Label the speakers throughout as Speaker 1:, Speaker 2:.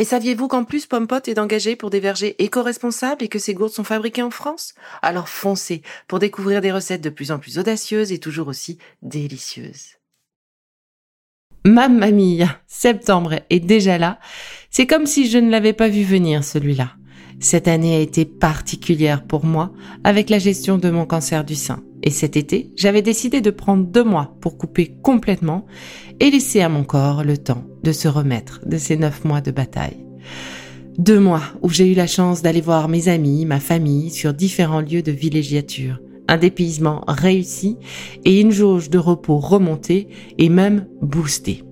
Speaker 1: Et saviez-vous qu'en plus Pompot est engagé pour des vergers éco-responsables et que ces gourdes sont fabriquées en France? Alors foncez pour découvrir des recettes de plus en plus audacieuses et toujours aussi délicieuses.
Speaker 2: Mamma mia, septembre est déjà là. C'est comme si je ne l'avais pas vu venir celui-là. Cette année a été particulière pour moi avec la gestion de mon cancer du sein. Et cet été, j'avais décidé de prendre deux mois pour couper complètement et laisser à mon corps le temps de se remettre de ces neuf mois de bataille. Deux mois où j'ai eu la chance d'aller voir mes amis, ma famille sur différents lieux de villégiature, un dépaysement réussi et une jauge de repos remontée et même boostée.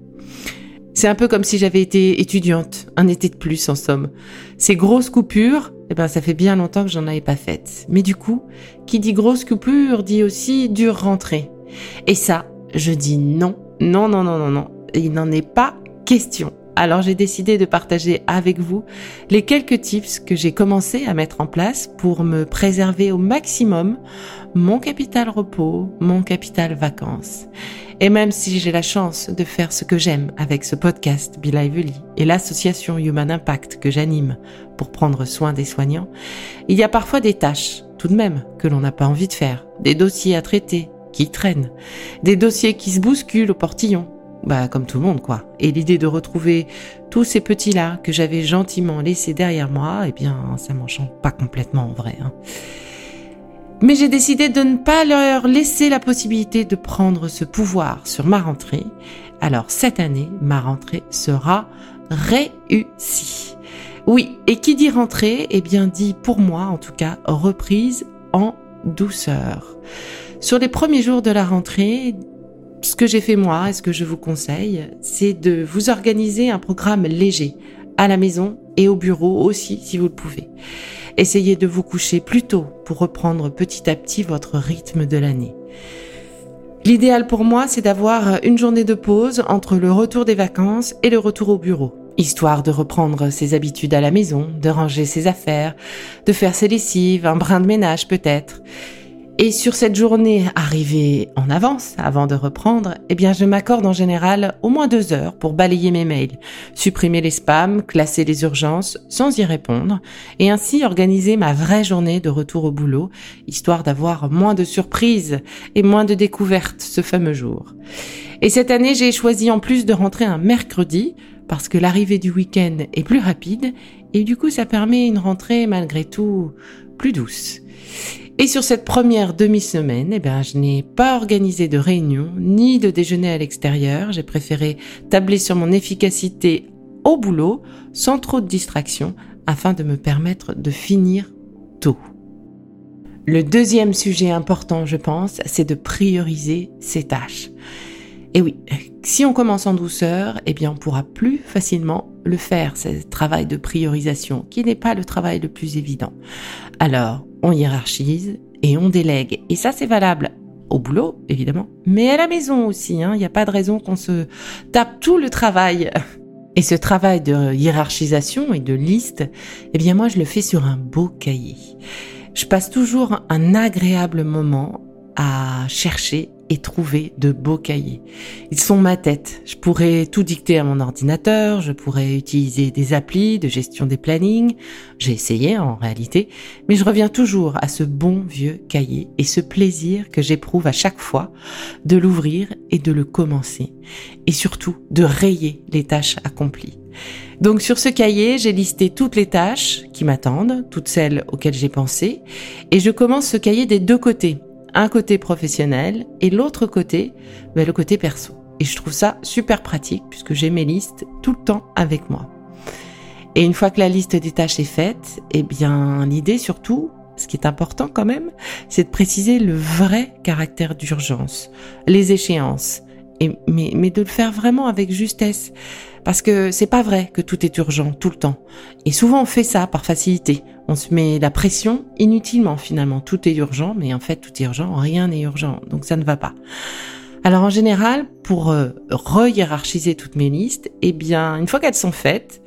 Speaker 2: C'est un peu comme si j'avais été étudiante, un été de plus en somme. Ces grosses coupures, eh ben ça fait bien longtemps que j'en avais pas faites. Mais du coup, qui dit grosse coupure dit aussi dure rentrée. Et ça, je dis non, non, non, non, non, non. Il n'en est pas question. Alors j'ai décidé de partager avec vous les quelques tips que j'ai commencé à mettre en place pour me préserver au maximum mon capital repos, mon capital vacances. Et même si j'ai la chance de faire ce que j'aime avec ce podcast Be Lively et l'association Human Impact que j'anime pour prendre soin des soignants, il y a parfois des tâches, tout de même, que l'on n'a pas envie de faire, des dossiers à traiter qui traînent, des dossiers qui se bousculent au portillon, bah comme tout le monde quoi. Et l'idée de retrouver tous ces petits là que j'avais gentiment laissés derrière moi, eh bien ça m'enchante pas complètement en vrai. Hein. Mais j'ai décidé de ne pas leur laisser la possibilité de prendre ce pouvoir sur ma rentrée. Alors cette année, ma rentrée sera réussie. Oui, et qui dit rentrée, eh bien dit pour moi en tout cas reprise en douceur. Sur les premiers jours de la rentrée, ce que j'ai fait moi et ce que je vous conseille, c'est de vous organiser un programme léger à la maison et au bureau aussi si vous le pouvez. Essayez de vous coucher plus tôt pour reprendre petit à petit votre rythme de l'année. L'idéal pour moi, c'est d'avoir une journée de pause entre le retour des vacances et le retour au bureau, histoire de reprendre ses habitudes à la maison, de ranger ses affaires, de faire ses lessives, un brin de ménage peut-être. Et sur cette journée arrivée en avance, avant de reprendre, eh bien, je m'accorde en général au moins deux heures pour balayer mes mails, supprimer les spams, classer les urgences sans y répondre, et ainsi organiser ma vraie journée de retour au boulot, histoire d'avoir moins de surprises et moins de découvertes ce fameux jour. Et cette année, j'ai choisi en plus de rentrer un mercredi, parce que l'arrivée du week-end est plus rapide, et du coup, ça permet une rentrée malgré tout plus douce. Et sur cette première demi-semaine, eh bien, je n'ai pas organisé de réunion ni de déjeuner à l'extérieur. J'ai préféré tabler sur mon efficacité au boulot sans trop de distractions afin de me permettre de finir tôt. Le deuxième sujet important, je pense, c'est de prioriser ses tâches. Et oui, si on commence en douceur, eh bien, on pourra plus facilement le faire, ce travail de priorisation, qui n'est pas le travail le plus évident. Alors, on hiérarchise et on délègue. Et ça, c'est valable au boulot, évidemment, mais à la maison aussi. Hein. Il n'y a pas de raison qu'on se tape tout le travail. Et ce travail de hiérarchisation et de liste, eh bien moi, je le fais sur un beau cahier. Je passe toujours un agréable moment à chercher et trouver de beaux cahiers. Ils sont ma tête. Je pourrais tout dicter à mon ordinateur, je pourrais utiliser des applis de gestion des plannings. J'ai essayé en réalité, mais je reviens toujours à ce bon vieux cahier et ce plaisir que j'éprouve à chaque fois de l'ouvrir et de le commencer. Et surtout de rayer les tâches accomplies. Donc sur ce cahier, j'ai listé toutes les tâches qui m'attendent, toutes celles auxquelles j'ai pensé, et je commence ce cahier des deux côtés un côté professionnel et l'autre côté, ben, le côté perso. Et je trouve ça super pratique puisque j'ai mes listes tout le temps avec moi. Et une fois que la liste des tâches est faite, eh bien, l'idée surtout, ce qui est important quand même, c'est de préciser le vrai caractère d'urgence, les échéances, mais, mais de le faire vraiment avec justesse. Parce que c'est pas vrai que tout est urgent tout le temps. Et souvent on fait ça par facilité. On se met la pression inutilement finalement. Tout est urgent, mais en fait tout est urgent, rien n'est urgent. Donc ça ne va pas. Alors en général, pour euh, re-hiérarchiser toutes mes listes, eh bien, une fois qu'elles sont faites,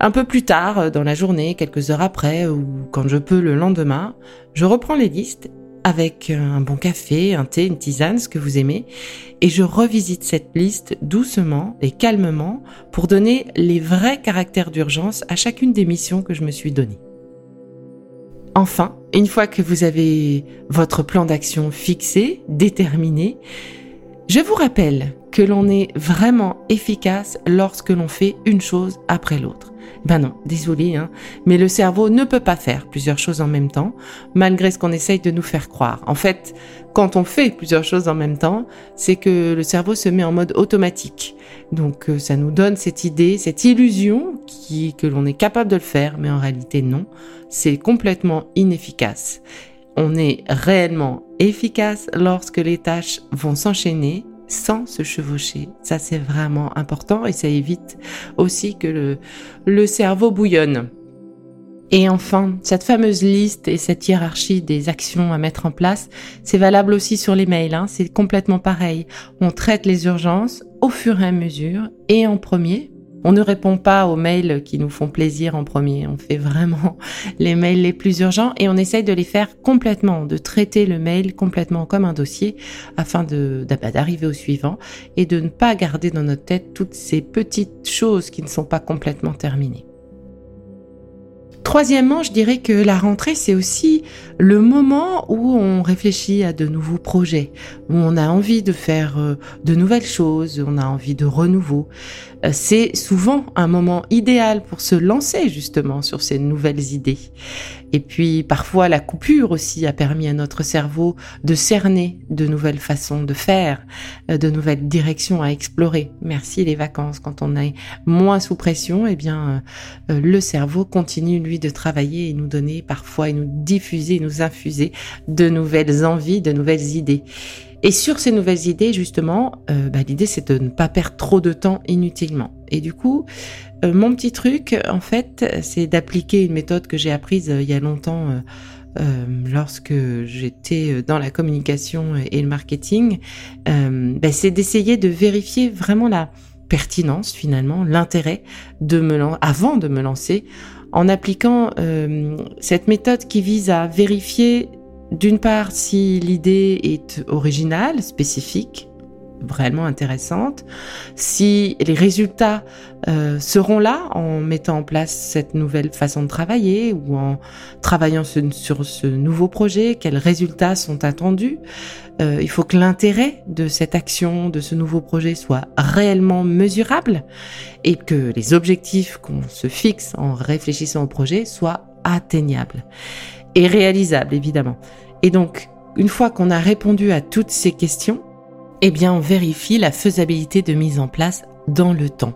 Speaker 2: un peu plus tard euh, dans la journée, quelques heures après, ou quand je peux le lendemain, je reprends les listes avec un bon café, un thé, une tisane, ce que vous aimez, et je revisite cette liste doucement et calmement pour donner les vrais caractères d'urgence à chacune des missions que je me suis données. Enfin, une fois que vous avez votre plan d'action fixé, déterminé, je vous rappelle que l'on est vraiment efficace lorsque l'on fait une chose après l'autre. Ben non, désolé, hein, mais le cerveau ne peut pas faire plusieurs choses en même temps, malgré ce qu'on essaye de nous faire croire. En fait, quand on fait plusieurs choses en même temps, c'est que le cerveau se met en mode automatique. Donc euh, ça nous donne cette idée, cette illusion qui, que l'on est capable de le faire, mais en réalité non, c'est complètement inefficace. On est réellement efficace lorsque les tâches vont s'enchaîner sans se chevaucher. Ça, c'est vraiment important et ça évite aussi que le, le cerveau bouillonne. Et enfin, cette fameuse liste et cette hiérarchie des actions à mettre en place, c'est valable aussi sur les mails. Hein. C'est complètement pareil. On traite les urgences au fur et à mesure et en premier on ne répond pas aux mails qui nous font plaisir en premier. On fait vraiment les mails les plus urgents et on essaye de les faire complètement, de traiter le mail complètement comme un dossier afin de, d'arriver au suivant et de ne pas garder dans notre tête toutes ces petites choses qui ne sont pas complètement terminées. Troisièmement, je dirais que la rentrée, c'est aussi le moment où on réfléchit à de nouveaux projets, où on a envie de faire euh, de nouvelles choses, on a envie de renouveau. Euh, c'est souvent un moment idéal pour se lancer justement sur ces nouvelles idées. Et puis parfois la coupure aussi a permis à notre cerveau de cerner de nouvelles façons de faire, euh, de nouvelles directions à explorer. Merci les vacances. Quand on est moins sous pression, eh bien le cerveau continue lui de travailler et nous donner parfois et nous diffuser, nous infuser de nouvelles envies, de nouvelles idées. Et sur ces nouvelles idées, justement, euh, bah, l'idée c'est de ne pas perdre trop de temps inutilement. Et du coup, euh, mon petit truc, en fait, c'est d'appliquer une méthode que j'ai apprise euh, il y a longtemps. lorsque j'étais dans la communication et le marketing, bah, c'est d'essayer de vérifier vraiment la pertinence finalement, l'intérêt de me avant de me lancer en appliquant cette méthode qui vise à vérifier d'une part si l'idée est originale, spécifique, vraiment intéressante, si les résultats euh, seront là en mettant en place cette nouvelle façon de travailler ou en travaillant sur ce nouveau projet, quels résultats sont attendus. Euh, il faut que l'intérêt de cette action, de ce nouveau projet soit réellement mesurable et que les objectifs qu'on se fixe en réfléchissant au projet soient atteignables et réalisables évidemment. Et donc, une fois qu'on a répondu à toutes ces questions, eh bien, on vérifie la faisabilité de mise en place dans le temps.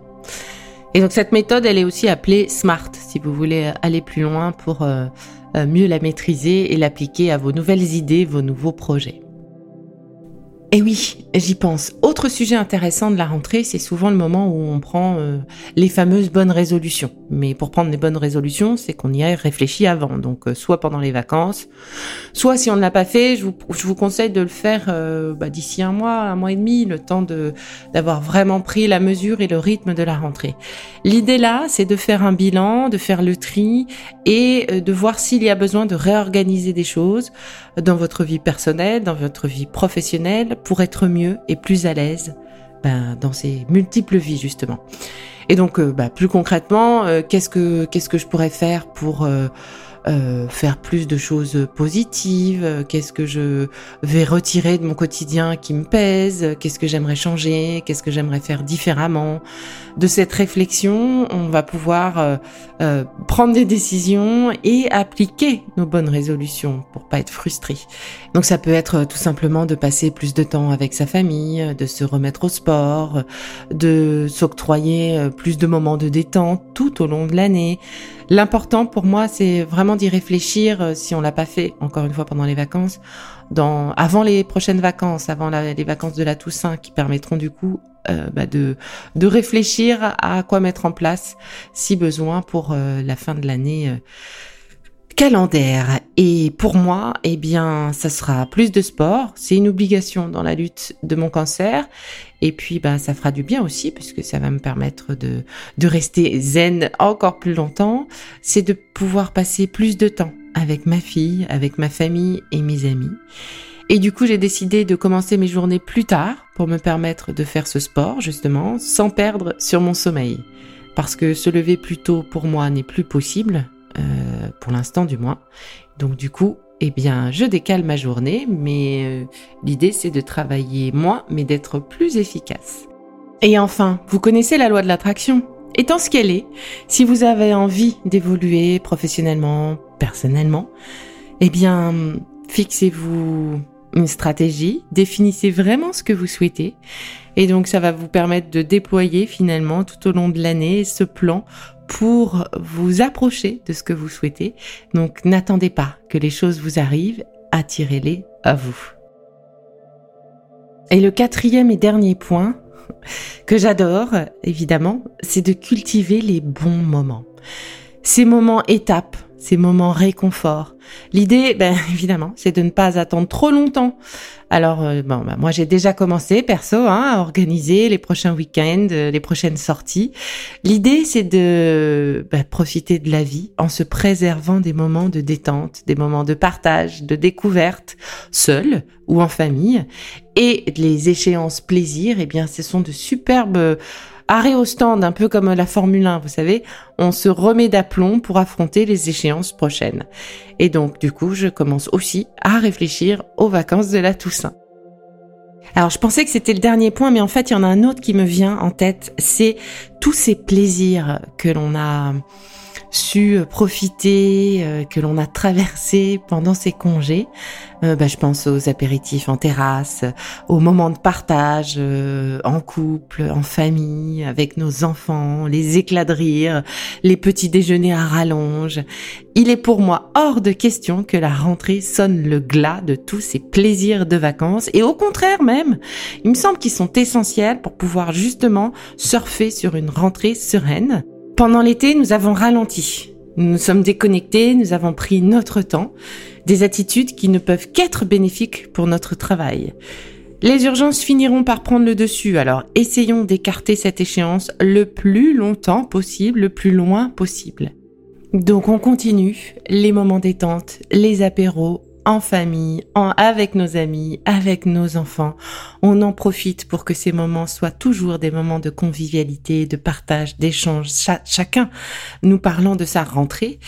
Speaker 2: Et donc, cette méthode, elle est aussi appelée SMART, si vous voulez aller plus loin pour euh, euh, mieux la maîtriser et l'appliquer à vos nouvelles idées, vos nouveaux projets. Et oui, j'y pense. Autre sujet intéressant de la rentrée, c'est souvent le moment où on prend euh, les fameuses bonnes résolutions. Mais pour prendre les bonnes résolutions, c'est qu'on y a réfléchi avant. Donc euh, soit pendant les vacances, soit si on ne l'a pas fait, je vous, conseille de le faire euh, bah, d'ici un mois, un mois et demi, le temps d'avoir vraiment pris la mesure et le rythme de la rentrée. L'idée là, c'est de faire un bilan, de faire le tri et de voir s'il y a besoin de réorganiser des choses dans votre vie personnelle, dans votre vie professionnelle pour être mieux et plus à l'aise ben, dans ces multiples vies justement. Et donc, euh, ben, plus concrètement, euh, qu'est-ce que qu'est-ce que je pourrais faire pour euh, euh, faire plus de choses positives, euh, qu'est-ce que je vais retirer de mon quotidien qui me pèse, qu'est-ce que j'aimerais changer, qu'est-ce que j'aimerais faire différemment. De cette réflexion, on va pouvoir euh, prendre des décisions et appliquer nos bonnes résolutions pour pas être frustré. Donc ça peut être tout simplement de passer plus de temps avec sa famille, de se remettre au sport, de s'octroyer plus de moments de détente tout au long de l'année. L'important pour moi, c'est vraiment d'y réfléchir euh, si on l'a pas fait encore une fois pendant les vacances, avant les prochaines vacances, avant les vacances de la Toussaint, qui permettront du coup euh, bah de de réfléchir à quoi mettre en place si besoin pour euh, la fin de l'année calendaire. Et pour moi, eh bien, ça sera plus de sport. C'est une obligation dans la lutte de mon cancer. Et puis, bah, ça fera du bien aussi, puisque ça va me permettre de, de rester zen encore plus longtemps. C'est de pouvoir passer plus de temps avec ma fille, avec ma famille et mes amis. Et du coup, j'ai décidé de commencer mes journées plus tard pour me permettre de faire ce sport, justement, sans perdre sur mon sommeil. Parce que se lever plus tôt pour moi n'est plus possible, euh, pour l'instant du moins. Donc du coup, eh bien, je décale ma journée, mais euh, l'idée c'est de travailler moins, mais d'être plus efficace. Et enfin, vous connaissez la loi de l'attraction. Étant ce qu'elle est, si vous avez envie d'évoluer professionnellement, personnellement, eh bien, fixez-vous une stratégie, définissez vraiment ce que vous souhaitez, et donc ça va vous permettre de déployer finalement tout au long de l'année ce plan pour vous approcher de ce que vous souhaitez. Donc n'attendez pas que les choses vous arrivent, attirez-les à vous. Et le quatrième et dernier point que j'adore, évidemment, c'est de cultiver les bons moments. Ces moments étapes ces moments réconfort. L'idée, ben, évidemment, c'est de ne pas attendre trop longtemps. Alors, euh, bon, ben, moi, j'ai déjà commencé, perso, hein, à organiser les prochains week-ends, euh, les prochaines sorties. L'idée, c'est de ben, profiter de la vie en se préservant des moments de détente, des moments de partage, de découverte, seul ou en famille. Et les échéances plaisir, eh bien, ce sont de superbes arrêt au stand, un peu comme la Formule 1, vous savez, on se remet d'aplomb pour affronter les échéances prochaines. Et donc, du coup, je commence aussi à réfléchir aux vacances de la Toussaint. Alors, je pensais que c'était le dernier point, mais en fait, il y en a un autre qui me vient en tête, c'est tous ces plaisirs que l'on a su profiter, euh, que l'on a traversé pendant ces congés. Euh, bah, je pense aux apéritifs en terrasse, aux moments de partage euh, en couple, en famille, avec nos enfants, les éclats de rire, les petits déjeuners à rallonge. Il est pour moi hors de question que la rentrée sonne le glas de tous ces plaisirs de vacances et au contraire même, il me semble qu'ils sont essentiels pour pouvoir justement surfer sur une rentrée sereine. Pendant l'été, nous avons ralenti. Nous nous sommes déconnectés, nous avons pris notre temps, des attitudes qui ne peuvent qu'être bénéfiques pour notre travail. Les urgences finiront par prendre le dessus, alors essayons d'écarter cette échéance le plus longtemps possible, le plus loin possible. Donc on continue les moments détente, les apéros, en famille, en, avec nos amis, avec nos enfants. On en profite pour que ces moments soient toujours des moments de convivialité, de partage, d'échange, chacun nous parlant de sa rentrée.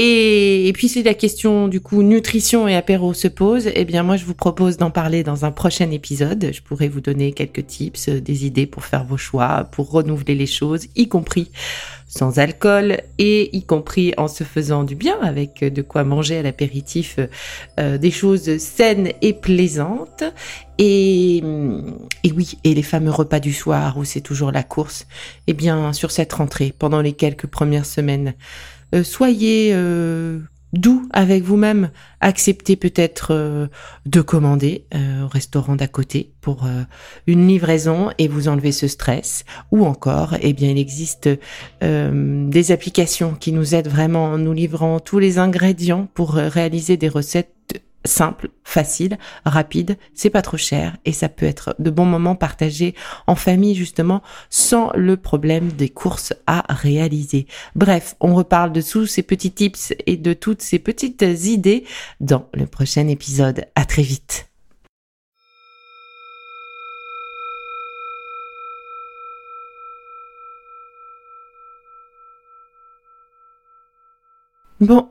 Speaker 2: Et, puis si la question du coup nutrition et apéro se pose, eh bien moi je vous propose d'en parler dans un prochain épisode. Je pourrais vous donner quelques tips, euh, des idées pour faire vos choix, pour renouveler les choses, y compris sans alcool et y compris en se faisant du bien avec de quoi manger à l'apéritif euh, des choses saines et plaisantes. Et, et oui, et les fameux repas du soir où c'est toujours la course. Eh bien, sur cette rentrée, pendant les quelques premières semaines, euh, soyez euh, doux avec vous-même. Acceptez peut-être euh, de commander au restaurant d'à côté pour une livraison et vous enlever ce stress. Ou encore, eh bien, il existe des applications qui nous aident vraiment en nous livrant tous les ingrédients pour réaliser des recettes simple, facile, rapide, c'est pas trop cher et ça peut être de bons moments partagés en famille justement sans le problème des courses à réaliser. Bref, on reparle de tous ces petits tips et de toutes ces petites idées dans le prochain épisode. À très vite. Bon,